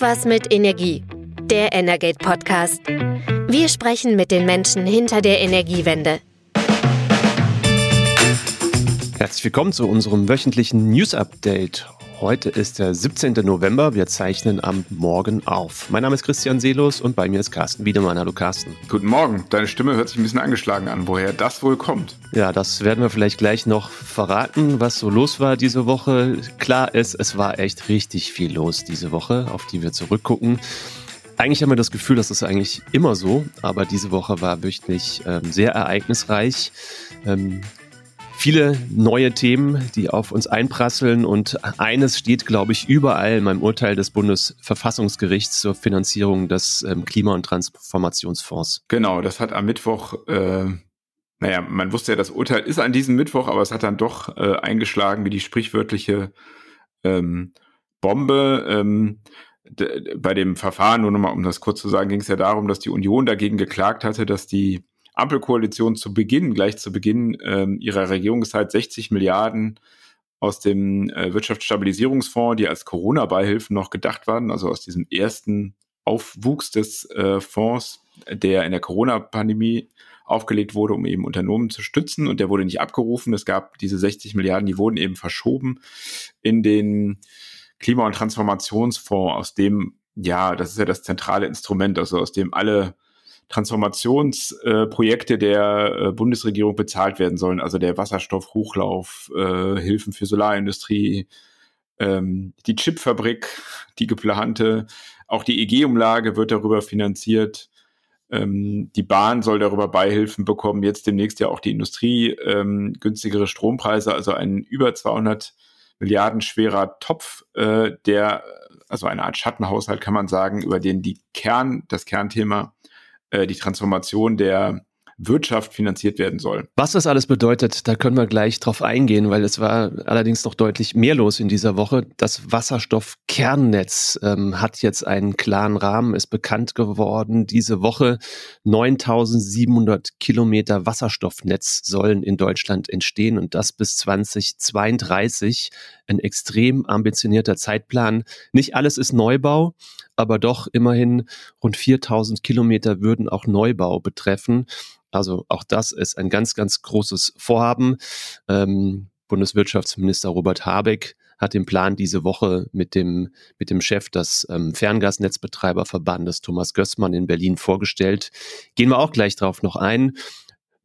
Irgendwas mit Energie. Der Energate Podcast. Wir sprechen mit den Menschen hinter der Energiewende. Herzlich willkommen zu unserem wöchentlichen News Update. Heute ist der 17. November. Wir zeichnen am Morgen auf. Mein Name ist Christian Seelos und bei mir ist Carsten Wiedemann. Hallo Carsten. Guten Morgen. Deine Stimme hört sich ein bisschen angeschlagen an. Woher das wohl kommt? Ja, das werden wir vielleicht gleich noch verraten, was so los war diese Woche. Klar ist, es war echt richtig viel los diese Woche, auf die wir zurückgucken. Eigentlich haben wir das Gefühl, das ist eigentlich immer so, aber diese Woche war wirklich ähm, sehr ereignisreich. Ähm, viele neue Themen, die auf uns einprasseln und eines steht, glaube ich, überall in meinem Urteil des Bundesverfassungsgerichts zur Finanzierung des ähm, Klima- und Transformationsfonds. Genau, das hat am Mittwoch, äh, naja, man wusste ja, das Urteil ist an diesem Mittwoch, aber es hat dann doch äh, eingeschlagen wie die sprichwörtliche ähm, Bombe. Ähm, bei dem Verfahren, nur nochmal, um das kurz zu sagen, ging es ja darum, dass die Union dagegen geklagt hatte, dass die Ampelkoalition zu Beginn, gleich zu Beginn ähm, ihrer Regierungszeit 60 Milliarden aus dem äh, Wirtschaftsstabilisierungsfonds, die als Corona-Beihilfen noch gedacht waren, also aus diesem ersten Aufwuchs des äh, Fonds, der in der Corona-Pandemie aufgelegt wurde, um eben Unternehmen zu stützen und der wurde nicht abgerufen. Es gab diese 60 Milliarden, die wurden eben verschoben in den Klima- und Transformationsfonds, aus dem, ja, das ist ja das zentrale Instrument, also aus dem alle Transformationsprojekte äh, der äh, Bundesregierung bezahlt werden sollen, also der Wasserstoffhochlauf, äh, Hilfen für Solarindustrie, ähm, die Chipfabrik, die geplante, auch die EG-Umlage wird darüber finanziert. Ähm, die Bahn soll darüber Beihilfen bekommen, jetzt demnächst ja auch die Industrie, ähm, günstigere Strompreise, also ein über 200 Milliarden schwerer Topf, äh, der, also eine Art Schattenhaushalt kann man sagen, über den die Kern, das Kernthema äh, die Transformation der Wirtschaft finanziert werden soll. Was das alles bedeutet, da können wir gleich drauf eingehen, weil es war allerdings noch deutlich mehr los in dieser Woche. Das Wasserstoffkernnetz ähm, hat jetzt einen klaren Rahmen, ist bekannt geworden. Diese Woche 9700 Kilometer Wasserstoffnetz sollen in Deutschland entstehen und das bis 2032. Ein extrem ambitionierter Zeitplan. Nicht alles ist Neubau, aber doch immerhin rund 4000 Kilometer würden auch Neubau betreffen. Also auch das ist ein ganz, ganz großes Vorhaben. Ähm, Bundeswirtschaftsminister Robert Habeck hat den Plan diese Woche mit dem, mit dem Chef des ähm, Ferngasnetzbetreiberverbandes Thomas Gößmann in Berlin vorgestellt. Gehen wir auch gleich drauf noch ein.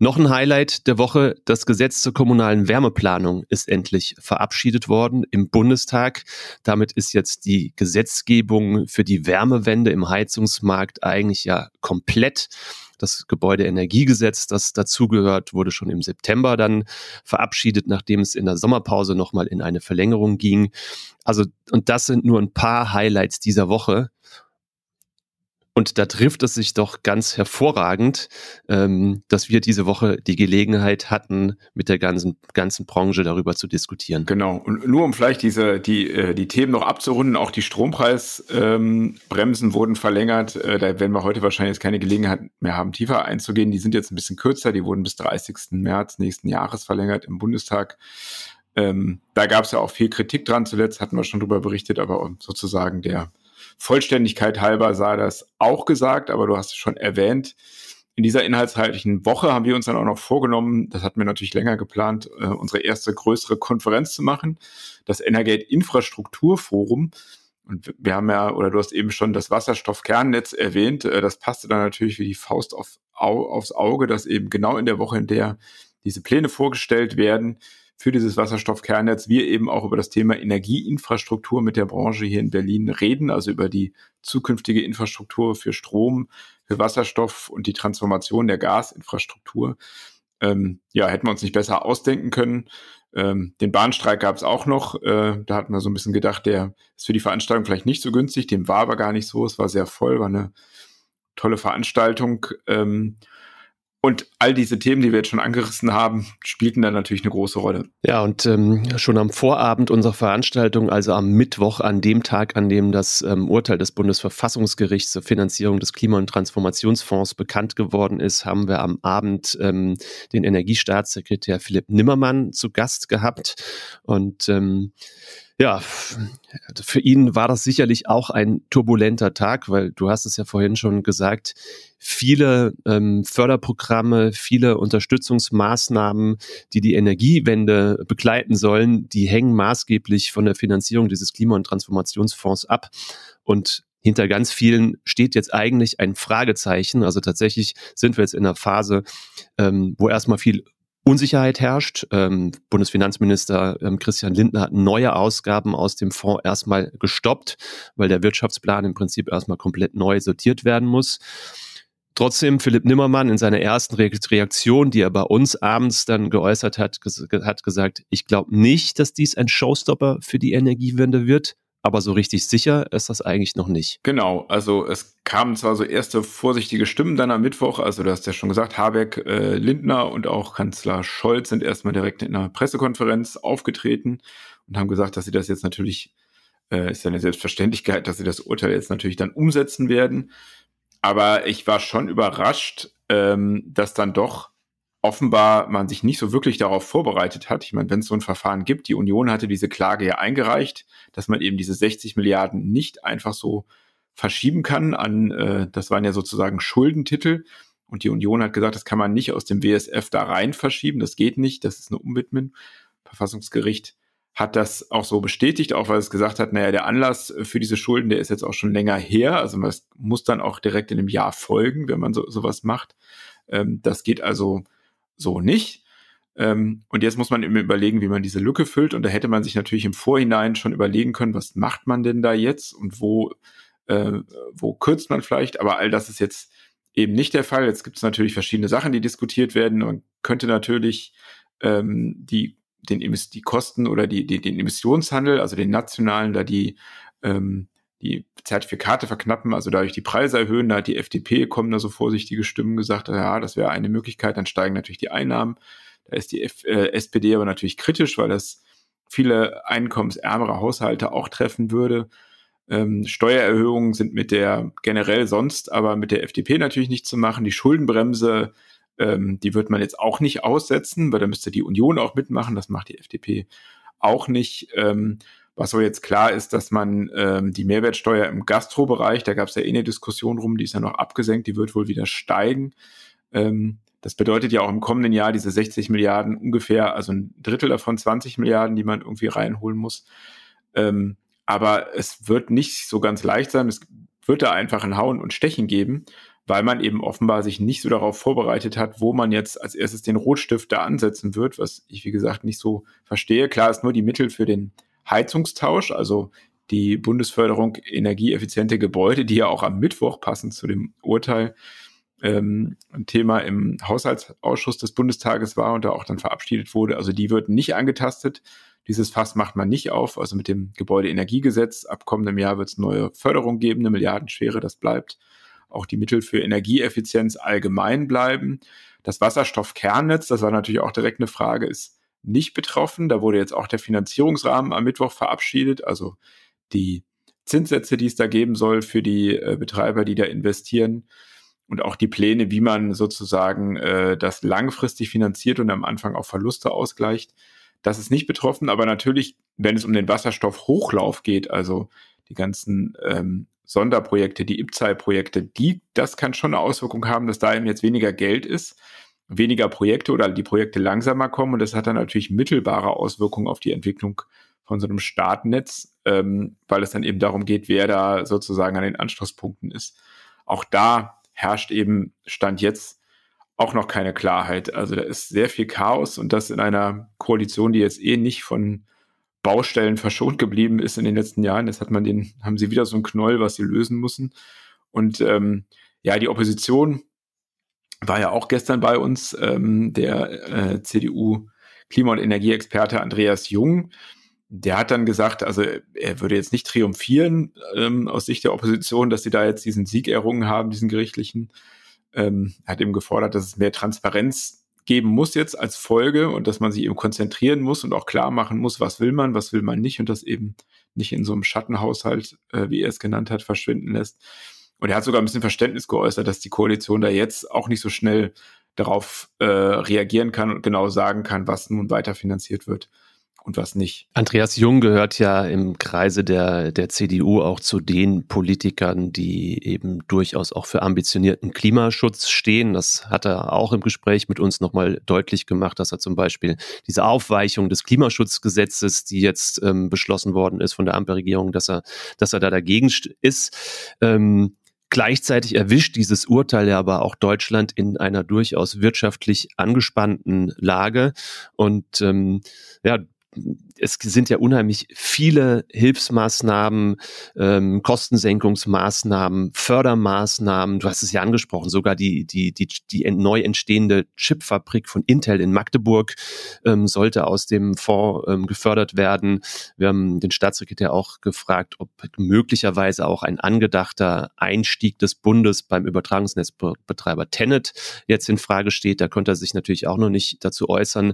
Noch ein Highlight der Woche, das Gesetz zur kommunalen Wärmeplanung ist endlich verabschiedet worden im Bundestag. Damit ist jetzt die Gesetzgebung für die Wärmewende im Heizungsmarkt eigentlich ja komplett. Das Gebäudeenergiegesetz, das dazugehört, wurde schon im September dann verabschiedet, nachdem es in der Sommerpause nochmal in eine Verlängerung ging. Also, und das sind nur ein paar Highlights dieser Woche. Und da trifft es sich doch ganz hervorragend, ähm, dass wir diese Woche die Gelegenheit hatten, mit der ganzen, ganzen Branche darüber zu diskutieren. Genau. Und nur um vielleicht diese, die, äh, die Themen noch abzurunden, auch die Strompreisbremsen ähm, wurden verlängert. Äh, da werden wir heute wahrscheinlich jetzt keine Gelegenheit mehr haben, tiefer einzugehen. Die sind jetzt ein bisschen kürzer. Die wurden bis 30. März nächsten Jahres verlängert im Bundestag. Ähm, da gab es ja auch viel Kritik dran. Zuletzt hatten wir schon drüber berichtet, aber sozusagen der Vollständigkeit halber sei das auch gesagt, aber du hast es schon erwähnt. In dieser inhaltsreichen Woche haben wir uns dann auch noch vorgenommen, das hatten wir natürlich länger geplant, äh, unsere erste größere Konferenz zu machen, das Energate Infrastrukturforum. Und wir haben ja, oder du hast eben schon das Wasserstoffkernnetz erwähnt, äh, das passte dann natürlich wie die Faust auf, aufs Auge, dass eben genau in der Woche, in der diese Pläne vorgestellt werden, für dieses Wasserstoffkernnetz wir eben auch über das Thema Energieinfrastruktur mit der Branche hier in Berlin reden, also über die zukünftige Infrastruktur für Strom, für Wasserstoff und die Transformation der Gasinfrastruktur. Ähm, ja, hätten wir uns nicht besser ausdenken können. Ähm, den Bahnstreik gab es auch noch. Äh, da hatten wir so ein bisschen gedacht, der ist für die Veranstaltung vielleicht nicht so günstig. Dem war aber gar nicht so. Es war sehr voll, war eine tolle Veranstaltung. Ähm, und all diese Themen, die wir jetzt schon angerissen haben, spielten dann natürlich eine große Rolle. Ja, und ähm, schon am Vorabend unserer Veranstaltung, also am Mittwoch, an dem Tag, an dem das ähm, Urteil des Bundesverfassungsgerichts zur Finanzierung des Klima- und Transformationsfonds bekannt geworden ist, haben wir am Abend ähm, den Energiestaatssekretär Philipp Nimmermann zu Gast gehabt. Und ähm, Ja, für ihn war das sicherlich auch ein turbulenter Tag, weil du hast es ja vorhin schon gesagt, viele ähm, Förderprogramme, viele Unterstützungsmaßnahmen, die die Energiewende begleiten sollen, die hängen maßgeblich von der Finanzierung dieses Klima- und Transformationsfonds ab. Und hinter ganz vielen steht jetzt eigentlich ein Fragezeichen. Also tatsächlich sind wir jetzt in einer Phase, ähm, wo erstmal viel Unsicherheit herrscht. Ähm, Bundesfinanzminister ähm, Christian Lindner hat neue Ausgaben aus dem Fonds erstmal gestoppt, weil der Wirtschaftsplan im Prinzip erstmal komplett neu sortiert werden muss. Trotzdem, Philipp Nimmermann in seiner ersten Reaktion, die er bei uns abends dann geäußert hat, hat gesagt, ich glaube nicht, dass dies ein Showstopper für die Energiewende wird. Aber so richtig sicher ist das eigentlich noch nicht. Genau, also es kamen zwar so erste vorsichtige Stimmen dann am Mittwoch, also du hast ja schon gesagt, Habeck, äh, Lindner und auch Kanzler Scholz sind erstmal direkt in einer Pressekonferenz aufgetreten und haben gesagt, dass sie das jetzt natürlich, äh, ist ja eine Selbstverständlichkeit, dass sie das Urteil jetzt natürlich dann umsetzen werden. Aber ich war schon überrascht, ähm, dass dann doch offenbar man sich nicht so wirklich darauf vorbereitet hat. Ich meine, wenn es so ein Verfahren gibt, die Union hatte diese Klage ja eingereicht, dass man eben diese 60 Milliarden nicht einfach so verschieben kann an, äh, das waren ja sozusagen Schuldentitel. Und die Union hat gesagt, das kann man nicht aus dem WSF da rein verschieben, das geht nicht, das ist eine Umwidmen. Verfassungsgericht hat das auch so bestätigt, auch weil es gesagt hat, naja, der Anlass für diese Schulden, der ist jetzt auch schon länger her. Also das muss dann auch direkt in einem Jahr folgen, wenn man so, sowas macht. Ähm, das geht also so nicht. Ähm, und jetzt muss man eben überlegen, wie man diese Lücke füllt. Und da hätte man sich natürlich im Vorhinein schon überlegen können, was macht man denn da jetzt und wo, äh, wo kürzt man vielleicht. Aber all das ist jetzt eben nicht der Fall. Jetzt gibt es natürlich verschiedene Sachen, die diskutiert werden. Man könnte natürlich ähm, die, den, die Kosten oder die, die, den Emissionshandel, also den nationalen, da die ähm, die Zertifikate verknappen, also dadurch die Preise erhöhen. Da hat die FDP, kommen da so vorsichtige Stimmen gesagt, ja, das wäre eine Möglichkeit, dann steigen natürlich die Einnahmen. Da ist die F äh, SPD aber natürlich kritisch, weil das viele einkommensärmere Haushalte auch treffen würde. Ähm, Steuererhöhungen sind mit der generell sonst, aber mit der FDP natürlich nicht zu machen. Die Schuldenbremse, ähm, die wird man jetzt auch nicht aussetzen, weil da müsste die Union auch mitmachen. Das macht die FDP auch nicht. Ähm, was so jetzt klar ist, dass man ähm, die Mehrwertsteuer im Gastrobereich, da gab es ja eh eine Diskussion rum, die ist ja noch abgesenkt, die wird wohl wieder steigen. Ähm, das bedeutet ja auch im kommenden Jahr diese 60 Milliarden ungefähr, also ein Drittel davon 20 Milliarden, die man irgendwie reinholen muss. Ähm, aber es wird nicht so ganz leicht sein. Es wird da einfach ein Hauen und Stechen geben, weil man eben offenbar sich nicht so darauf vorbereitet hat, wo man jetzt als erstes den Rotstift da ansetzen wird, was ich, wie gesagt, nicht so verstehe. Klar ist nur die Mittel für den Heizungstausch, also die Bundesförderung energieeffiziente Gebäude, die ja auch am Mittwoch passend zu dem Urteil ähm, ein Thema im Haushaltsausschuss des Bundestages war und da auch dann verabschiedet wurde. Also die wird nicht angetastet. Dieses Fass macht man nicht auf. Also mit dem Gebäudeenergiegesetz ab kommendem Jahr wird es neue Förderung geben, eine Milliardenschwere, das bleibt. Auch die Mittel für Energieeffizienz allgemein bleiben. Das Wasserstoffkernnetz, das war natürlich auch direkt eine Frage, ist nicht betroffen. Da wurde jetzt auch der Finanzierungsrahmen am Mittwoch verabschiedet, also die Zinssätze, die es da geben soll für die äh, Betreiber, die da investieren und auch die Pläne, wie man sozusagen äh, das langfristig finanziert und am Anfang auch Verluste ausgleicht. Das ist nicht betroffen, aber natürlich, wenn es um den Wasserstoffhochlauf geht, also die ganzen ähm, Sonderprojekte, die IPZAI-Projekte, die, das kann schon eine Auswirkung haben, dass da eben jetzt weniger Geld ist weniger Projekte oder die Projekte langsamer kommen. Und das hat dann natürlich mittelbare Auswirkungen auf die Entwicklung von so einem Startnetz, ähm, weil es dann eben darum geht, wer da sozusagen an den Anschlusspunkten ist. Auch da herrscht eben Stand jetzt auch noch keine Klarheit. Also da ist sehr viel Chaos und das in einer Koalition, die jetzt eh nicht von Baustellen verschont geblieben ist in den letzten Jahren. Das hat man den, haben sie wieder so ein Knoll, was sie lösen müssen. Und ähm, ja, die Opposition war ja auch gestern bei uns ähm, der äh, CDU Klima- und Energieexperte Andreas Jung. Der hat dann gesagt, also er würde jetzt nicht triumphieren ähm, aus Sicht der Opposition, dass sie da jetzt diesen Sieg errungen haben, diesen gerichtlichen. Ähm, hat eben gefordert, dass es mehr Transparenz geben muss jetzt als Folge und dass man sich eben konzentrieren muss und auch klar machen muss, was will man, was will man nicht und das eben nicht in so einem Schattenhaushalt, äh, wie er es genannt hat, verschwinden lässt. Und er hat sogar ein bisschen Verständnis geäußert, dass die Koalition da jetzt auch nicht so schnell darauf äh, reagieren kann und genau sagen kann, was nun weiter finanziert wird und was nicht. Andreas Jung gehört ja im Kreise der, der CDU auch zu den Politikern, die eben durchaus auch für ambitionierten Klimaschutz stehen. Das hat er auch im Gespräch mit uns nochmal deutlich gemacht, dass er zum Beispiel diese Aufweichung des Klimaschutzgesetzes, die jetzt ähm, beschlossen worden ist von der Ampelregierung, dass er, dass er da dagegen ist. Ähm, Gleichzeitig erwischt dieses Urteil ja aber auch Deutschland in einer durchaus wirtschaftlich angespannten Lage. Und ähm, ja, es sind ja unheimlich viele Hilfsmaßnahmen, ähm, Kostensenkungsmaßnahmen, Fördermaßnahmen. Du hast es ja angesprochen, sogar die, die, die, die neu entstehende Chipfabrik von Intel in Magdeburg ähm, sollte aus dem Fonds ähm, gefördert werden. Wir haben den Staatssekretär auch gefragt, ob möglicherweise auch ein angedachter Einstieg des Bundes beim Übertragungsnetzbetreiber Tenet jetzt in Frage steht. Da konnte er sich natürlich auch noch nicht dazu äußern.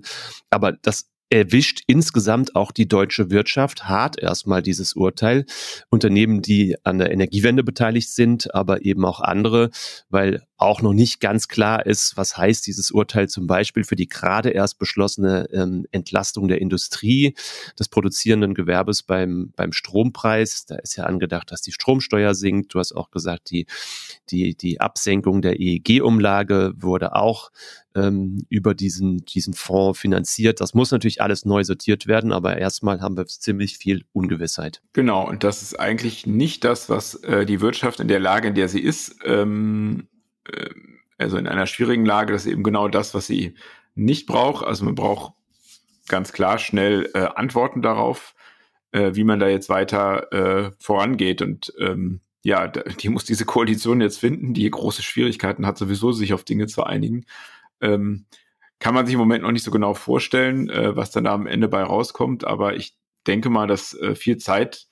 Aber das erwischt insgesamt auch die deutsche Wirtschaft hart erstmal dieses Urteil. Unternehmen, die an der Energiewende beteiligt sind, aber eben auch andere, weil auch noch nicht ganz klar ist, was heißt dieses Urteil zum Beispiel für die gerade erst beschlossene ähm, Entlastung der Industrie, des produzierenden Gewerbes beim, beim Strompreis. Da ist ja angedacht, dass die Stromsteuer sinkt. Du hast auch gesagt, die, die, die Absenkung der EEG-Umlage wurde auch ähm, über diesen, diesen Fonds finanziert. Das muss natürlich alles neu sortiert werden, aber erstmal haben wir ziemlich viel Ungewissheit. Genau, und das ist eigentlich nicht das, was äh, die Wirtschaft in der Lage, in der sie ist, ähm, äh, also in einer schwierigen Lage, das ist eben genau das, was sie nicht braucht. Also man braucht ganz klar schnell äh, Antworten darauf, äh, wie man da jetzt weiter äh, vorangeht. Und ähm, ja, die muss diese Koalition jetzt finden, die große Schwierigkeiten hat, sowieso sich auf Dinge zu einigen. Ähm, kann man sich im Moment noch nicht so genau vorstellen, äh, was dann da am Ende bei rauskommt, aber ich denke mal, dass äh, viel Zeit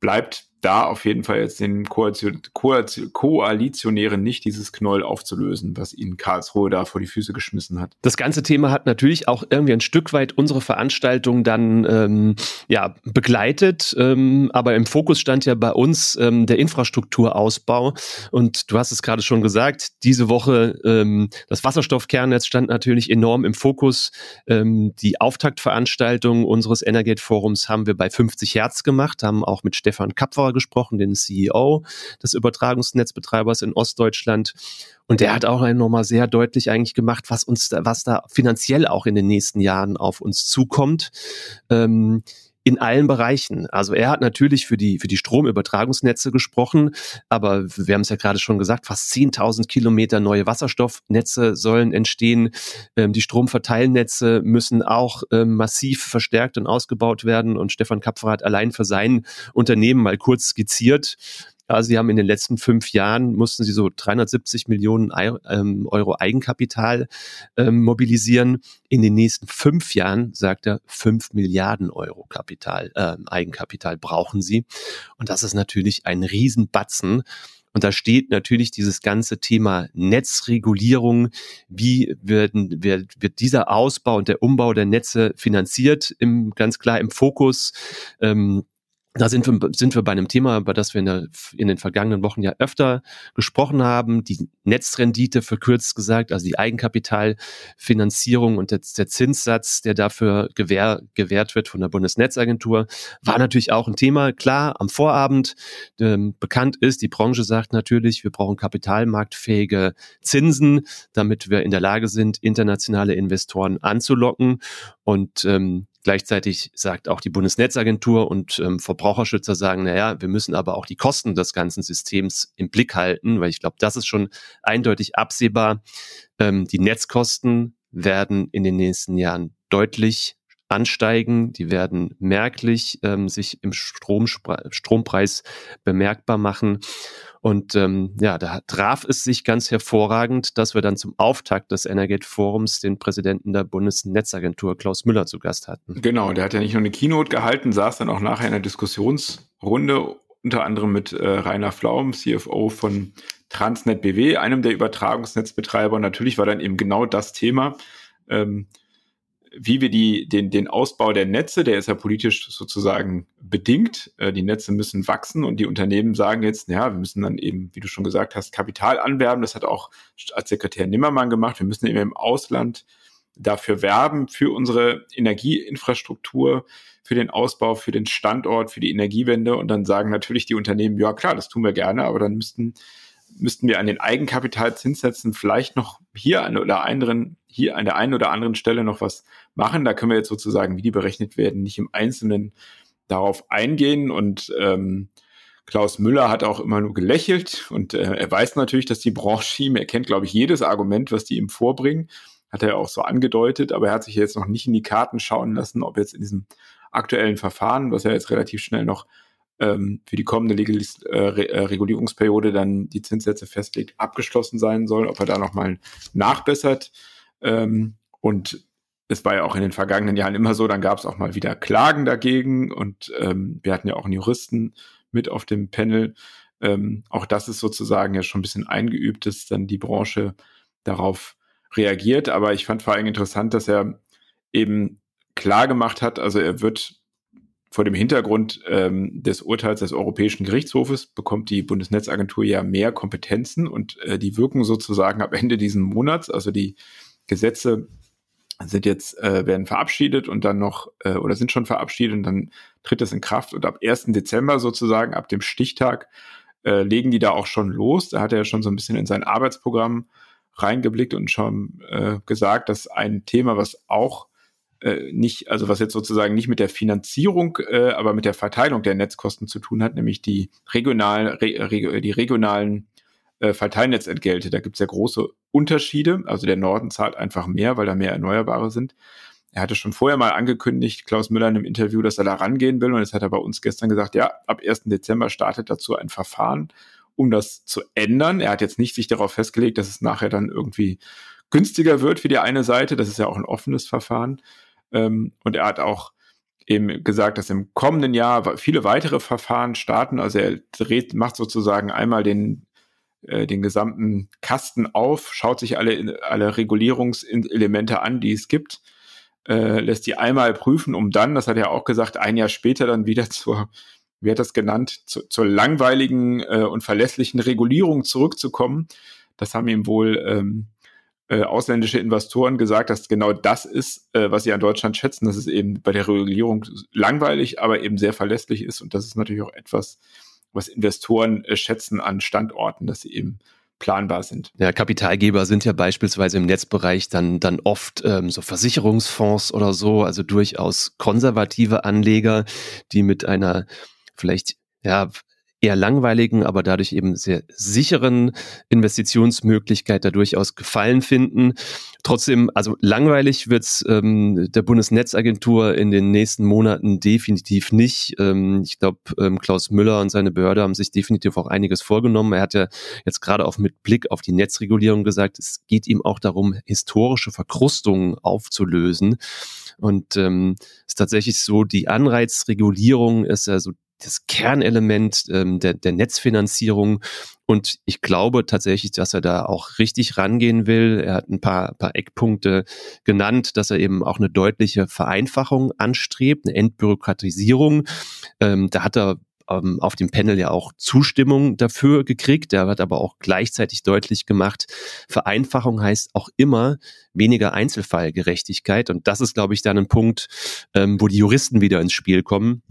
bleibt, da auf jeden Fall jetzt den Koalitionären nicht dieses Knoll aufzulösen, was ihnen Karlsruhe da vor die Füße geschmissen hat. Das ganze Thema hat natürlich auch irgendwie ein Stück weit unsere Veranstaltung dann ähm, ja, begleitet, ähm, aber im Fokus stand ja bei uns ähm, der Infrastrukturausbau und du hast es gerade schon gesagt, diese Woche ähm, das Wasserstoffkernnetz stand natürlich enorm im Fokus. Ähm, die Auftaktveranstaltung unseres Energate Forums haben wir bei 50 Hertz gemacht, haben auch mit Stefan Kapfer gesprochen, den CEO des Übertragungsnetzbetreibers in Ostdeutschland. Und der hat auch nochmal sehr deutlich eigentlich gemacht, was uns, da, was da finanziell auch in den nächsten Jahren auf uns zukommt. Ähm, in allen Bereichen. Also er hat natürlich für die, für die Stromübertragungsnetze gesprochen, aber wir haben es ja gerade schon gesagt, fast 10.000 Kilometer neue Wasserstoffnetze sollen entstehen. Ähm, die Stromverteilnetze müssen auch ähm, massiv verstärkt und ausgebaut werden. Und Stefan Kapfer hat allein für sein Unternehmen mal kurz skizziert, also sie haben in den letzten fünf Jahren mussten sie so 370 Millionen ähm, Euro Eigenkapital ähm, mobilisieren. In den nächsten fünf Jahren, sagt er, fünf Milliarden Euro Kapital, äh, Eigenkapital brauchen sie. Und das ist natürlich ein Riesenbatzen. Und da steht natürlich dieses ganze Thema Netzregulierung. Wie werden, wird, wird dieser Ausbau und der Umbau der Netze finanziert? Im, ganz klar im Fokus. Ähm, da sind wir, sind wir bei einem Thema, über das wir in, der, in den vergangenen Wochen ja öfter gesprochen haben. Die Netzrendite, verkürzt gesagt, also die Eigenkapitalfinanzierung und der, der Zinssatz, der dafür gewähr, gewährt wird von der Bundesnetzagentur, war natürlich auch ein Thema. Klar, am Vorabend ähm, bekannt ist, die Branche sagt natürlich, wir brauchen kapitalmarktfähige Zinsen, damit wir in der Lage sind, internationale Investoren anzulocken. Und ähm, Gleichzeitig sagt auch die Bundesnetzagentur und ähm, Verbraucherschützer sagen, naja, wir müssen aber auch die Kosten des ganzen Systems im Blick halten, weil ich glaube, das ist schon eindeutig absehbar. Ähm, die Netzkosten werden in den nächsten Jahren deutlich ansteigen, die werden merklich ähm, sich im Strom, Strompreis bemerkbar machen. Und ähm, ja, da traf es sich ganz hervorragend, dass wir dann zum Auftakt des Energate Forums den Präsidenten der Bundesnetzagentur Klaus Müller zu Gast hatten. Genau, der hat ja nicht nur eine Keynote gehalten, saß dann auch nachher in einer Diskussionsrunde, unter anderem mit äh, Rainer Flaum, CFO von Transnet BW, einem der Übertragungsnetzbetreiber. Und natürlich war dann eben genau das Thema. Ähm, wie wir die, den, den Ausbau der Netze, der ist ja politisch sozusagen bedingt. Äh, die Netze müssen wachsen und die Unternehmen sagen jetzt, ja, wir müssen dann eben, wie du schon gesagt hast, Kapital anwerben. Das hat auch als Sekretär Nimmermann gemacht. Wir müssen eben im Ausland dafür werben, für unsere Energieinfrastruktur, für den Ausbau, für den Standort, für die Energiewende. Und dann sagen natürlich die Unternehmen, ja klar, das tun wir gerne, aber dann müssten, müssten wir an den Eigenkapitalzinssätzen vielleicht noch hier an oder anderen, hier an der einen oder anderen Stelle noch was machen. Da können wir jetzt sozusagen, wie die berechnet werden, nicht im Einzelnen darauf eingehen. Und ähm, Klaus Müller hat auch immer nur gelächelt und äh, er weiß natürlich, dass die Branche ihm, er kennt, glaube ich, jedes Argument, was die ihm vorbringen, hat er auch so angedeutet, aber er hat sich jetzt noch nicht in die Karten schauen lassen, ob jetzt in diesem aktuellen Verfahren, was ja jetzt relativ schnell noch ähm, für die kommende Legalis äh, äh, Regulierungsperiode dann die Zinssätze festlegt, abgeschlossen sein soll, ob er da nochmal nachbessert. Ähm, und es war ja auch in den vergangenen Jahren immer so, dann gab es auch mal wieder Klagen dagegen und ähm, wir hatten ja auch einen Juristen mit auf dem Panel. Ähm, auch das ist sozusagen ja schon ein bisschen eingeübt, dass dann die Branche darauf reagiert. Aber ich fand vor allem interessant, dass er eben klar gemacht hat, also er wird vor dem Hintergrund ähm, des Urteils des Europäischen Gerichtshofes bekommt die Bundesnetzagentur ja mehr Kompetenzen und äh, die wirken sozusagen ab Ende diesen Monats. Also die Gesetze sind jetzt, äh, werden verabschiedet und dann noch, äh, oder sind schon verabschiedet und dann tritt es in Kraft und ab 1. Dezember sozusagen, ab dem Stichtag, äh, legen die da auch schon los. Da hat er ja schon so ein bisschen in sein Arbeitsprogramm reingeblickt und schon äh, gesagt, dass ein Thema, was auch äh, nicht, also was jetzt sozusagen nicht mit der Finanzierung, äh, aber mit der Verteilung der Netzkosten zu tun hat, nämlich die regionalen, re, re, die regionalen äh, Verteilnetzentgelte. Da gibt es ja große Unterschiede. Also der Norden zahlt einfach mehr, weil da mehr Erneuerbare sind. Er hatte schon vorher mal angekündigt, Klaus Müller in einem Interview, dass er da rangehen will. Und jetzt hat er bei uns gestern gesagt, ja, ab 1. Dezember startet dazu ein Verfahren, um das zu ändern. Er hat jetzt nicht sich darauf festgelegt, dass es nachher dann irgendwie günstiger wird für die eine Seite. Das ist ja auch ein offenes Verfahren. Ähm, und er hat auch eben gesagt, dass im kommenden Jahr viele weitere Verfahren starten. Also er dreht, macht sozusagen einmal den äh, den gesamten Kasten auf, schaut sich alle, alle Regulierungselemente an, die es gibt, äh, lässt die einmal prüfen, um dann, das hat er auch gesagt, ein Jahr später dann wieder zur, wie hat das genannt, zu, zur langweiligen äh, und verlässlichen Regulierung zurückzukommen. Das haben ihm wohl ähm, äh, ausländische Investoren gesagt, dass genau das ist, äh, was sie an Deutschland schätzen, dass es eben bei der Regulierung langweilig, aber eben sehr verlässlich ist. Und das ist natürlich auch etwas, was Investoren äh, schätzen an Standorten, dass sie eben planbar sind. Ja, Kapitalgeber sind ja beispielsweise im Netzbereich dann, dann oft ähm, so Versicherungsfonds oder so, also durchaus konservative Anleger, die mit einer vielleicht ja eher langweiligen, aber dadurch eben sehr sicheren Investitionsmöglichkeit da durchaus Gefallen finden. Trotzdem, also langweilig wird's ähm, der Bundesnetzagentur in den nächsten Monaten definitiv nicht. Ähm, ich glaube, ähm, Klaus Müller und seine Behörde haben sich definitiv auch einiges vorgenommen. Er hat ja jetzt gerade auch mit Blick auf die Netzregulierung gesagt, es geht ihm auch darum, historische Verkrustungen aufzulösen. Und ähm, ist tatsächlich so, die Anreizregulierung ist ja so das Kernelement ähm, der, der Netzfinanzierung. Und ich glaube tatsächlich, dass er da auch richtig rangehen will. Er hat ein paar, paar Eckpunkte genannt, dass er eben auch eine deutliche Vereinfachung anstrebt, eine Entbürokratisierung. Ähm, da hat er ähm, auf dem Panel ja auch Zustimmung dafür gekriegt. Er hat aber auch gleichzeitig deutlich gemacht, Vereinfachung heißt auch immer weniger Einzelfallgerechtigkeit. Und das ist, glaube ich, dann ein Punkt, ähm, wo die Juristen wieder ins Spiel kommen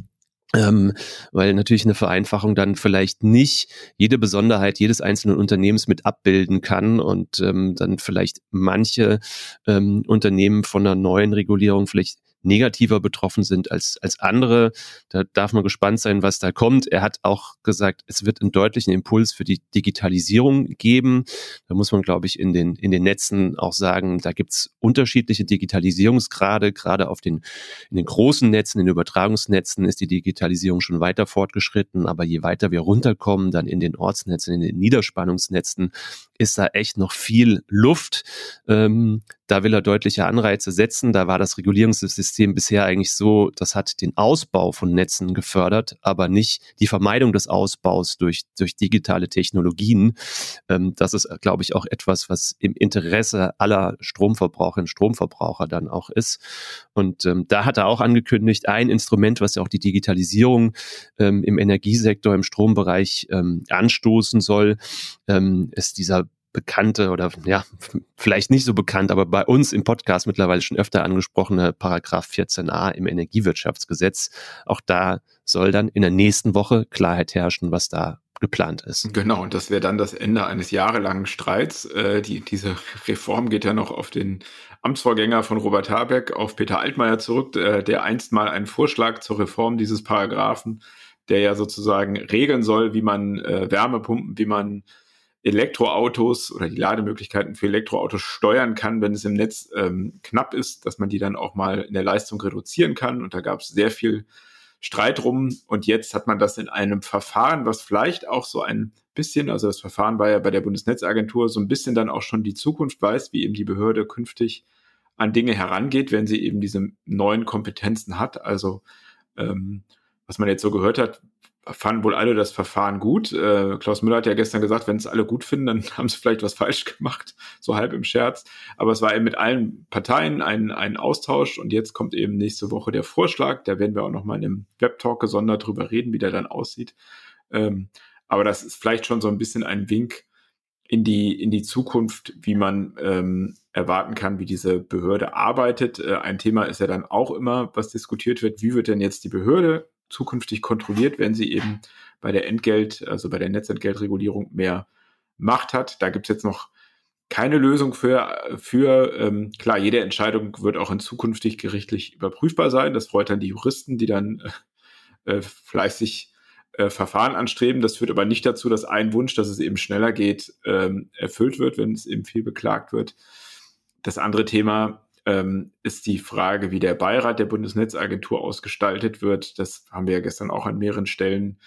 ähm, weil natürlich eine Vereinfachung dann vielleicht nicht jede Besonderheit jedes einzelnen Unternehmens mit abbilden kann und ähm, dann vielleicht manche ähm, Unternehmen von einer neuen Regulierung vielleicht negativer betroffen sind als, als andere. Da darf man gespannt sein, was da kommt. Er hat auch gesagt, es wird einen deutlichen Impuls für die Digitalisierung geben. Da muss man, glaube ich, in den, in den Netzen auch sagen, da gibt's unterschiedliche Digitalisierungsgrade. Gerade auf den, in den großen Netzen, in den Übertragungsnetzen ist die Digitalisierung schon weiter fortgeschritten. Aber je weiter wir runterkommen, dann in den Ortsnetzen, in den Niederspannungsnetzen, ist da echt noch viel Luft. Ähm, da will er deutliche Anreize setzen. Da war das Regulierungssystem bisher eigentlich so, das hat den Ausbau von Netzen gefördert, aber nicht die Vermeidung des Ausbaus durch, durch digitale Technologien. Ähm, das ist, glaube ich, auch etwas, was im Interesse aller Stromverbraucherinnen und Stromverbraucher dann auch ist. Und ähm, da hat er auch angekündigt, ein Instrument, was ja auch die Digitalisierung ähm, im Energiesektor, im Strombereich ähm, anstoßen soll, ähm, ist dieser bekannte oder ja, vielleicht nicht so bekannt, aber bei uns im Podcast mittlerweile schon öfter angesprochene Paragraph 14a im Energiewirtschaftsgesetz. Auch da soll dann in der nächsten Woche Klarheit herrschen, was da geplant ist. Genau, und das wäre dann das Ende eines jahrelangen Streits. Äh, die, diese Reform geht ja noch auf den Amtsvorgänger von Robert Habeck, auf Peter Altmaier zurück, äh, der einst mal einen Vorschlag zur Reform dieses Paragraphen, der ja sozusagen regeln soll, wie man äh, Wärmepumpen, wie man Elektroautos oder die Lademöglichkeiten für Elektroautos steuern kann, wenn es im Netz ähm, knapp ist, dass man die dann auch mal in der Leistung reduzieren kann. Und da gab es sehr viel Streit rum. Und jetzt hat man das in einem Verfahren, was vielleicht auch so ein bisschen, also das Verfahren war ja bei der Bundesnetzagentur, so ein bisschen dann auch schon die Zukunft weiß, wie eben die Behörde künftig an Dinge herangeht, wenn sie eben diese neuen Kompetenzen hat. Also ähm, was man jetzt so gehört hat, fanden wohl alle das Verfahren gut. Äh, Klaus Müller hat ja gestern gesagt, wenn es alle gut finden, dann haben sie vielleicht was falsch gemacht, so halb im Scherz. Aber es war eben mit allen Parteien ein, ein Austausch und jetzt kommt eben nächste Woche der Vorschlag. Da werden wir auch nochmal in einem Webtalk gesondert drüber reden, wie der dann aussieht. Ähm, aber das ist vielleicht schon so ein bisschen ein Wink in die, in die Zukunft, wie man ähm, erwarten kann, wie diese Behörde arbeitet. Äh, ein Thema ist ja dann auch immer, was diskutiert wird, wie wird denn jetzt die Behörde zukünftig kontrolliert, wenn sie eben bei der Entgelt, also bei der Netzentgeltregulierung mehr Macht hat. Da gibt es jetzt noch keine Lösung für, für ähm, klar, jede Entscheidung wird auch in zukünftig gerichtlich überprüfbar sein. Das freut dann die Juristen, die dann äh, äh, fleißig äh, Verfahren anstreben. Das führt aber nicht dazu, dass ein Wunsch, dass es eben schneller geht, ähm, erfüllt wird, wenn es eben viel beklagt wird. Das andere Thema ähm, ist die Frage, wie der Beirat der Bundesnetzagentur ausgestaltet wird. Das haben wir ja gestern auch an mehreren Stellen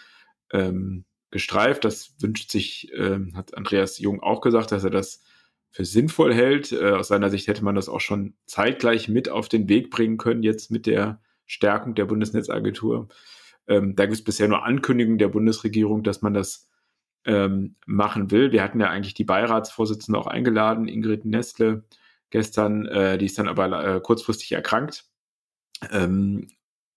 ähm, gestreift. Das wünscht sich, ähm, hat Andreas Jung auch gesagt, dass er das für sinnvoll hält. Äh, aus seiner Sicht hätte man das auch schon zeitgleich mit auf den Weg bringen können, jetzt mit der Stärkung der Bundesnetzagentur. Ähm, da gibt es bisher nur Ankündigungen der Bundesregierung, dass man das ähm, machen will. Wir hatten ja eigentlich die Beiratsvorsitzende auch eingeladen, Ingrid Nestle, gestern. Äh, die ist dann aber äh, kurzfristig erkrankt. Ähm,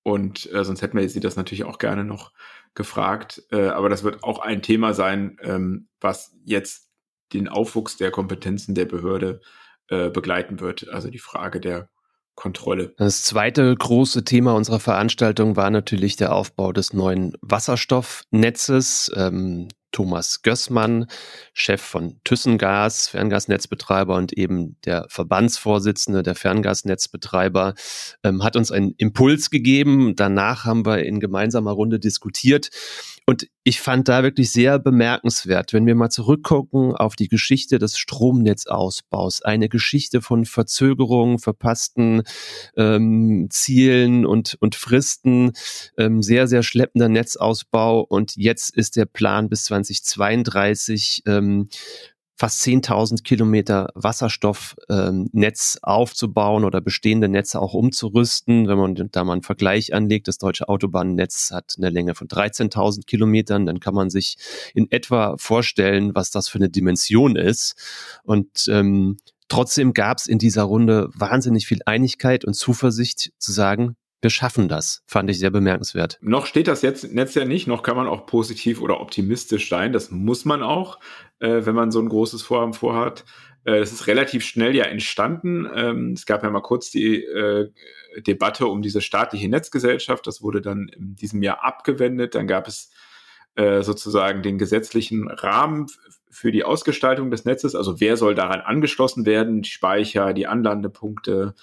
und äh, sonst hätten wir sie das natürlich auch gerne noch gefragt. Äh, aber das wird auch ein Thema sein, ähm, was jetzt den Aufwuchs der Kompetenzen der Behörde äh, begleiten wird. Also die Frage der Kontrolle. Das zweite große Thema unserer Veranstaltung war natürlich der Aufbau des neuen Wasserstoffnetzes. Ähm, Thomas Gößmann, Chef von Thyssengas, Ferngasnetzbetreiber und eben der Verbandsvorsitzende der Ferngasnetzbetreiber, ähm, hat uns einen Impuls gegeben. Danach haben wir in gemeinsamer Runde diskutiert. Und ich fand da wirklich sehr bemerkenswert, wenn wir mal zurückgucken auf die Geschichte des Stromnetzausbaus, eine Geschichte von Verzögerungen, verpassten ähm, Zielen und, und Fristen, ähm, sehr, sehr schleppender Netzausbau. Und jetzt ist der Plan bis 2032 ähm, fast 10.000 Kilometer Wasserstoffnetz ähm, aufzubauen oder bestehende Netze auch umzurüsten. Wenn man da mal einen Vergleich anlegt, das deutsche Autobahnnetz hat eine Länge von 13.000 Kilometern, dann kann man sich in etwa vorstellen, was das für eine Dimension ist. Und ähm, trotzdem gab es in dieser Runde wahnsinnig viel Einigkeit und Zuversicht zu sagen, wir schaffen das. Fand ich sehr bemerkenswert. Noch steht das jetzt Netz ja nicht, noch kann man auch positiv oder optimistisch sein. Das muss man auch, äh, wenn man so ein großes Vorhaben vorhat. Äh, das ist relativ schnell ja entstanden. Ähm, es gab ja mal kurz die äh, Debatte um diese staatliche Netzgesellschaft. Das wurde dann in diesem Jahr abgewendet. Dann gab es äh, sozusagen den gesetzlichen Rahmen für die Ausgestaltung des Netzes. Also wer soll daran angeschlossen werden? Die Speicher, die Anlandepunkte,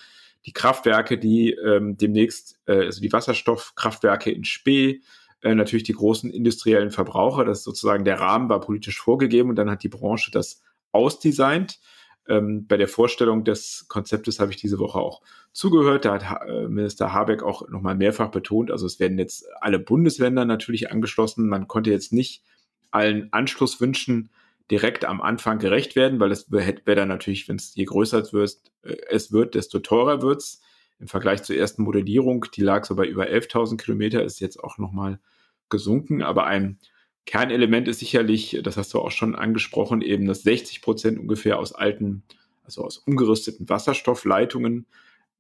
die Kraftwerke, die ähm, demnächst, äh, also die Wasserstoffkraftwerke in Spee, äh, natürlich die großen industriellen Verbraucher, das ist sozusagen der Rahmen war politisch vorgegeben und dann hat die Branche das ausdesignt. Ähm, bei der Vorstellung des Konzeptes habe ich diese Woche auch zugehört. Da hat ha äh, Minister Habeck auch nochmal mehrfach betont, also es werden jetzt alle Bundesländer natürlich angeschlossen. Man konnte jetzt nicht allen Anschlusswünschen direkt am Anfang gerecht werden, weil es wäre dann natürlich, wenn es je größer es wird, äh, es wird, desto teurer wird's. Im Vergleich zur ersten Modellierung, die lag so bei über 11.000 Kilometer, ist jetzt auch nochmal gesunken. Aber ein Kernelement ist sicherlich, das hast du auch schon angesprochen, eben, dass 60 Prozent ungefähr aus alten, also aus umgerüsteten Wasserstoffleitungen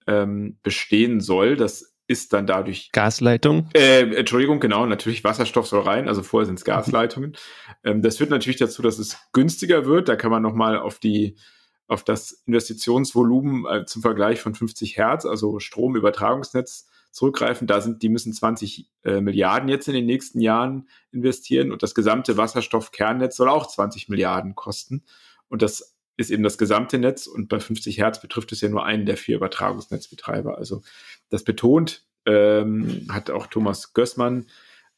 ähm, bestehen soll. Das ist dann dadurch. Gasleitung? Äh, Entschuldigung, genau, natürlich Wasserstoff soll rein, also vorher sind es Gasleitungen. ähm, das führt natürlich dazu, dass es günstiger wird. Da kann man nochmal auf die auf das Investitionsvolumen äh, zum Vergleich von 50 Hertz, also Stromübertragungsnetz, zurückgreifen. Da sind, die müssen 20 äh, Milliarden jetzt in den nächsten Jahren investieren und das gesamte Wasserstoffkernnetz soll auch 20 Milliarden kosten. Und das ist eben das gesamte Netz und bei 50 Hertz betrifft es ja nur einen der vier Übertragungsnetzbetreiber. Also das betont, ähm, hat auch Thomas Gößmann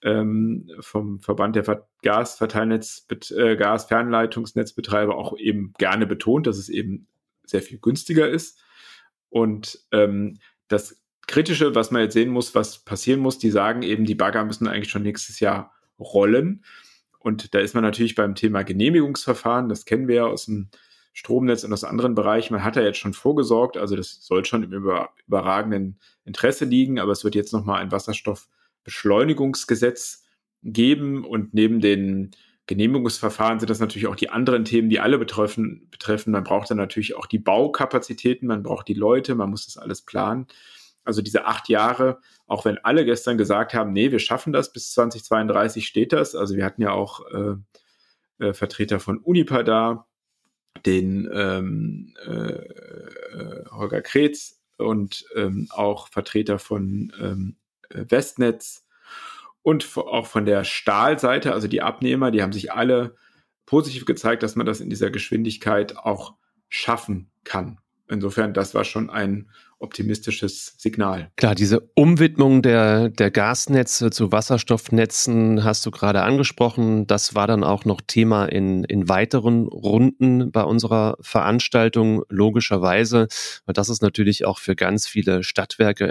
ähm, vom Verband der Ver Gasverteilnetz, äh, Gasfernleitungsnetzbetreiber auch eben gerne betont, dass es eben sehr viel günstiger ist. Und ähm, das Kritische, was man jetzt sehen muss, was passieren muss, die sagen eben, die Bagger müssen eigentlich schon nächstes Jahr rollen. Und da ist man natürlich beim Thema Genehmigungsverfahren, das kennen wir ja aus dem Stromnetz und aus anderen Bereichen. Man hat da jetzt schon vorgesorgt, also das soll schon im über, überragenden Interesse liegen, aber es wird jetzt nochmal ein Wasserstoffbeschleunigungsgesetz geben und neben den Genehmigungsverfahren sind das natürlich auch die anderen Themen, die alle betreffen. betreffen. Man braucht dann natürlich auch die Baukapazitäten, man braucht die Leute, man muss das alles planen. Also diese acht Jahre, auch wenn alle gestern gesagt haben, nee, wir schaffen das, bis 2032 steht das. Also wir hatten ja auch äh, äh, Vertreter von Unipa da, den ähm, äh, äh Holger Kretz und ähm, auch Vertreter von ähm, Westnetz und auch von der Stahlseite, also die Abnehmer, die haben sich alle positiv gezeigt, dass man das in dieser Geschwindigkeit auch schaffen kann. Insofern, das war schon ein optimistisches Signal. Klar, diese Umwidmung der, der Gasnetze zu Wasserstoffnetzen hast du gerade angesprochen. Das war dann auch noch Thema in, in weiteren Runden bei unserer Veranstaltung, logischerweise. Weil das ist natürlich auch für ganz viele Stadtwerke,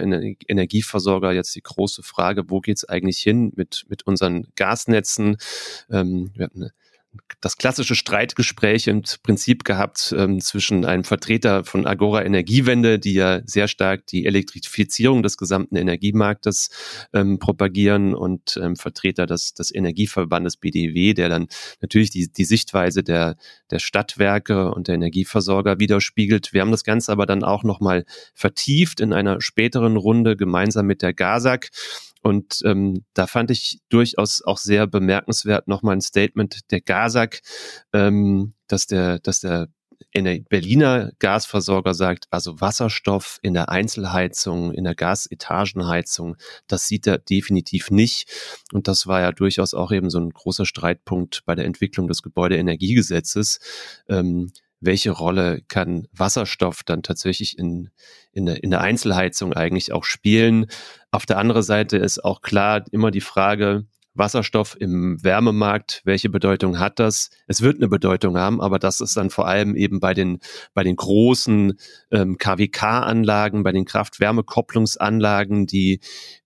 Energieversorger jetzt die große Frage, wo geht's eigentlich hin mit, mit unseren Gasnetzen? Ähm, wir hatten das klassische Streitgespräch im Prinzip gehabt ähm, zwischen einem Vertreter von Agora Energiewende, die ja sehr stark die Elektrifizierung des gesamten Energiemarktes ähm, propagieren und ähm, Vertreter des, des Energieverbandes BDW, der dann natürlich die, die Sichtweise der, der Stadtwerke und der Energieversorger widerspiegelt. Wir haben das Ganze aber dann auch nochmal vertieft in einer späteren Runde gemeinsam mit der GASAG und ähm, da fand ich durchaus auch sehr bemerkenswert nochmal ein Statement der GASAG, ähm, dass der, dass der Berliner Gasversorger sagt, also Wasserstoff in der Einzelheizung, in der Gasetagenheizung, das sieht er definitiv nicht. Und das war ja durchaus auch eben so ein großer Streitpunkt bei der Entwicklung des Gebäudeenergiegesetzes. Ähm, welche Rolle kann Wasserstoff dann tatsächlich in, in, der, in der Einzelheizung eigentlich auch spielen. Auf der anderen Seite ist auch klar immer die Frage, Wasserstoff im Wärmemarkt, welche Bedeutung hat das? Es wird eine Bedeutung haben, aber das ist dann vor allem eben bei den, bei den großen ähm, KWK-Anlagen, bei den Kraft-Wärme-Kopplungsanlagen, die,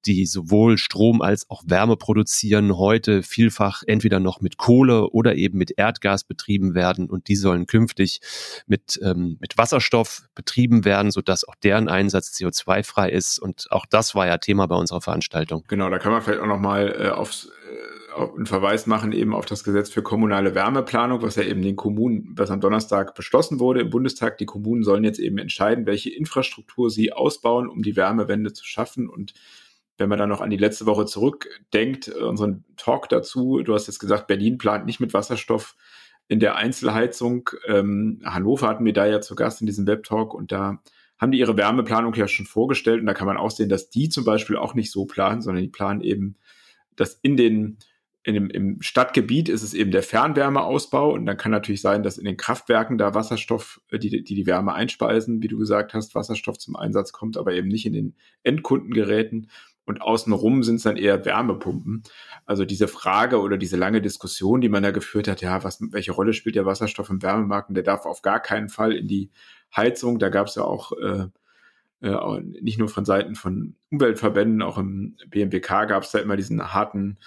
die sowohl Strom als auch Wärme produzieren, heute vielfach entweder noch mit Kohle oder eben mit Erdgas betrieben werden und die sollen künftig mit, ähm, mit Wasserstoff betrieben werden, sodass auch deren Einsatz CO2-frei ist und auch das war ja Thema bei unserer Veranstaltung. Genau, da kann man vielleicht auch nochmal äh, aufs einen Verweis machen eben auf das Gesetz für kommunale Wärmeplanung, was ja eben den Kommunen, was am Donnerstag beschlossen wurde im Bundestag. Die Kommunen sollen jetzt eben entscheiden, welche Infrastruktur sie ausbauen, um die Wärmewende zu schaffen. Und wenn man dann noch an die letzte Woche zurückdenkt, unseren Talk dazu, du hast jetzt gesagt, Berlin plant nicht mit Wasserstoff in der Einzelheizung. Ähm, Hannover hatten wir da ja zu Gast in diesem Webtalk und da haben die ihre Wärmeplanung ja schon vorgestellt und da kann man auch sehen, dass die zum Beispiel auch nicht so planen, sondern die planen eben, dass in den in dem, im Stadtgebiet ist es eben der Fernwärmeausbau und dann kann natürlich sein, dass in den Kraftwerken da Wasserstoff, äh, die, die die Wärme einspeisen, wie du gesagt hast, Wasserstoff zum Einsatz kommt, aber eben nicht in den Endkundengeräten und außenrum sind es dann eher Wärmepumpen. Also diese Frage oder diese lange Diskussion, die man da geführt hat, ja, was, welche Rolle spielt der Wasserstoff im Wärmemarkt? Und der darf auf gar keinen Fall in die Heizung. Da gab es ja auch äh, äh, nicht nur von Seiten von Umweltverbänden, auch im BMWK gab es da immer diesen harten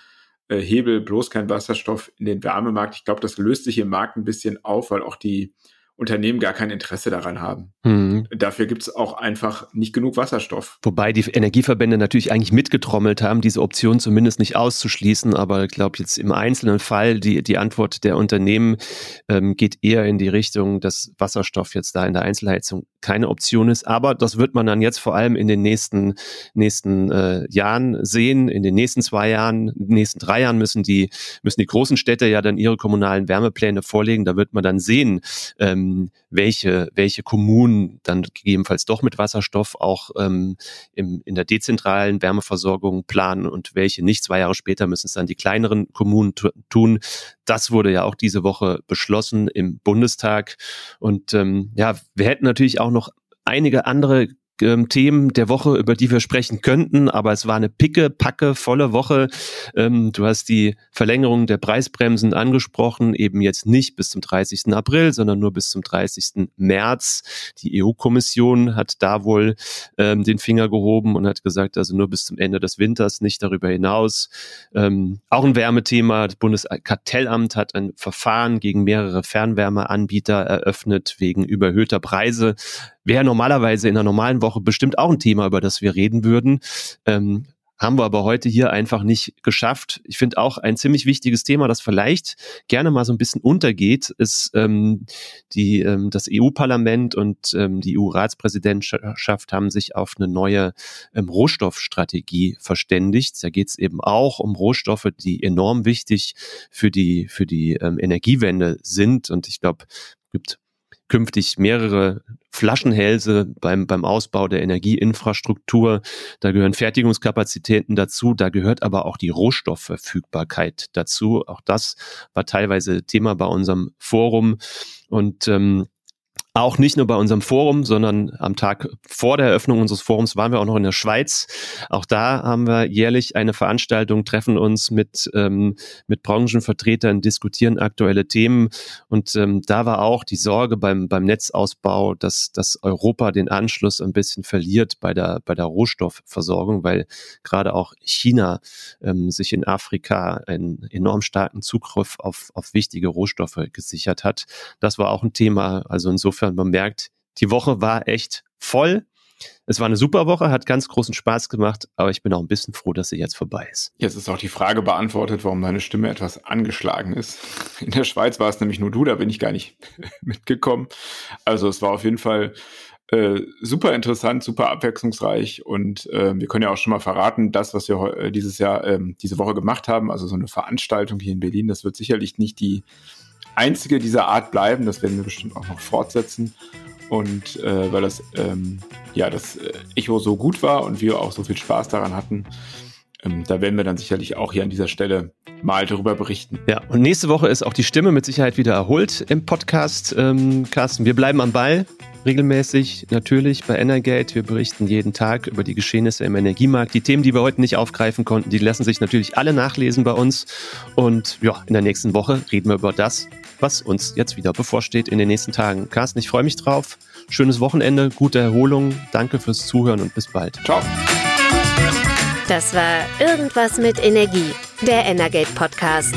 äh, Hebel, bloß kein Wasserstoff in den Wärmemarkt. Ich glaube, das löst sich im Markt ein bisschen auf, weil auch die Unternehmen gar kein Interesse daran haben. Mhm. Dafür gibt es auch einfach nicht genug Wasserstoff. Wobei die Energieverbände natürlich eigentlich mitgetrommelt haben, diese Option zumindest nicht auszuschließen. Aber ich glaube, jetzt im einzelnen Fall, die, die Antwort der Unternehmen ähm, geht eher in die Richtung, dass Wasserstoff jetzt da in der Einzelheizung keine Option ist. Aber das wird man dann jetzt vor allem in den nächsten, nächsten äh, Jahren sehen. In den nächsten zwei Jahren, nächsten drei Jahren müssen die, müssen die großen Städte ja dann ihre kommunalen Wärmepläne vorlegen. Da wird man dann sehen, ähm, welche, welche Kommunen dann gegebenenfalls doch mit Wasserstoff auch ähm, im, in der dezentralen Wärmeversorgung planen und welche nicht. Zwei Jahre später müssen es dann die kleineren Kommunen tun. Das wurde ja auch diese Woche beschlossen im Bundestag. Und ähm, ja, wir hätten natürlich auch noch einige andere ähm, Themen der Woche, über die wir sprechen könnten, aber es war eine picke, packe, volle Woche. Ähm, du hast die Verlängerung der Preisbremsen angesprochen, eben jetzt nicht bis zum 30. April, sondern nur bis zum 30. März. Die EU-Kommission hat da wohl ähm, den Finger gehoben und hat gesagt, also nur bis zum Ende des Winters, nicht darüber hinaus. Ähm, auch ein Wärmethema. Das Bundeskartellamt hat ein Verfahren gegen mehrere Fernwärmeanbieter eröffnet wegen überhöhter Preise wäre normalerweise in einer normalen Woche bestimmt auch ein Thema, über das wir reden würden. Ähm, haben wir aber heute hier einfach nicht geschafft. Ich finde auch ein ziemlich wichtiges Thema, das vielleicht gerne mal so ein bisschen untergeht, ist ähm, die, ähm, das EU-Parlament und ähm, die EU-Ratspräsidentschaft haben sich auf eine neue ähm, Rohstoffstrategie verständigt. Da geht es eben auch um Rohstoffe, die enorm wichtig für die für die ähm, Energiewende sind. Und ich glaube, gibt künftig mehrere Flaschenhälse beim, beim Ausbau der Energieinfrastruktur. Da gehören Fertigungskapazitäten dazu, da gehört aber auch die Rohstoffverfügbarkeit dazu. Auch das war teilweise Thema bei unserem Forum. Und ähm, auch nicht nur bei unserem Forum, sondern am Tag vor der Eröffnung unseres Forums waren wir auch noch in der Schweiz. Auch da haben wir jährlich eine Veranstaltung, treffen uns mit, ähm, mit Branchenvertretern, diskutieren aktuelle Themen. Und ähm, da war auch die Sorge beim, beim Netzausbau, dass, dass Europa den Anschluss ein bisschen verliert bei der, bei der Rohstoffversorgung, weil gerade auch China ähm, sich in Afrika einen enorm starken Zugriff auf, auf wichtige Rohstoffe gesichert hat. Das war auch ein Thema. Also insofern insofern, man merkt, die Woche war echt voll. Es war eine super Woche, hat ganz großen Spaß gemacht, aber ich bin auch ein bisschen froh, dass sie jetzt vorbei ist. Jetzt ist auch die Frage beantwortet, warum deine Stimme etwas angeschlagen ist. In der Schweiz war es nämlich nur du, da bin ich gar nicht mitgekommen. Also es war auf jeden Fall äh, super interessant, super abwechslungsreich und äh, wir können ja auch schon mal verraten, das, was wir äh, dieses Jahr, ähm, diese Woche gemacht haben, also so eine Veranstaltung hier in Berlin, das wird sicherlich nicht die einzige dieser Art bleiben. Das werden wir bestimmt auch noch fortsetzen. Und äh, weil das, ähm, ja, das äh, Echo so gut war und wir auch so viel Spaß daran hatten, ähm, da werden wir dann sicherlich auch hier an dieser Stelle mal darüber berichten. Ja, und nächste Woche ist auch die Stimme mit Sicherheit wieder erholt im Podcast. Ähm, Carsten, wir bleiben am Ball regelmäßig natürlich bei Energate. Wir berichten jeden Tag über die Geschehnisse im Energiemarkt. Die Themen, die wir heute nicht aufgreifen konnten, die lassen sich natürlich alle nachlesen bei uns. Und ja, in der nächsten Woche reden wir über das, was uns jetzt wieder bevorsteht in den nächsten Tagen. Carsten, ich freue mich drauf. Schönes Wochenende, gute Erholung. Danke fürs Zuhören und bis bald. Ciao. Das war Irgendwas mit Energie, der Energate Podcast.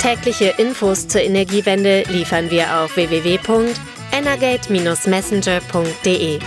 Tägliche Infos zur Energiewende liefern wir auf www.energate-messenger.de.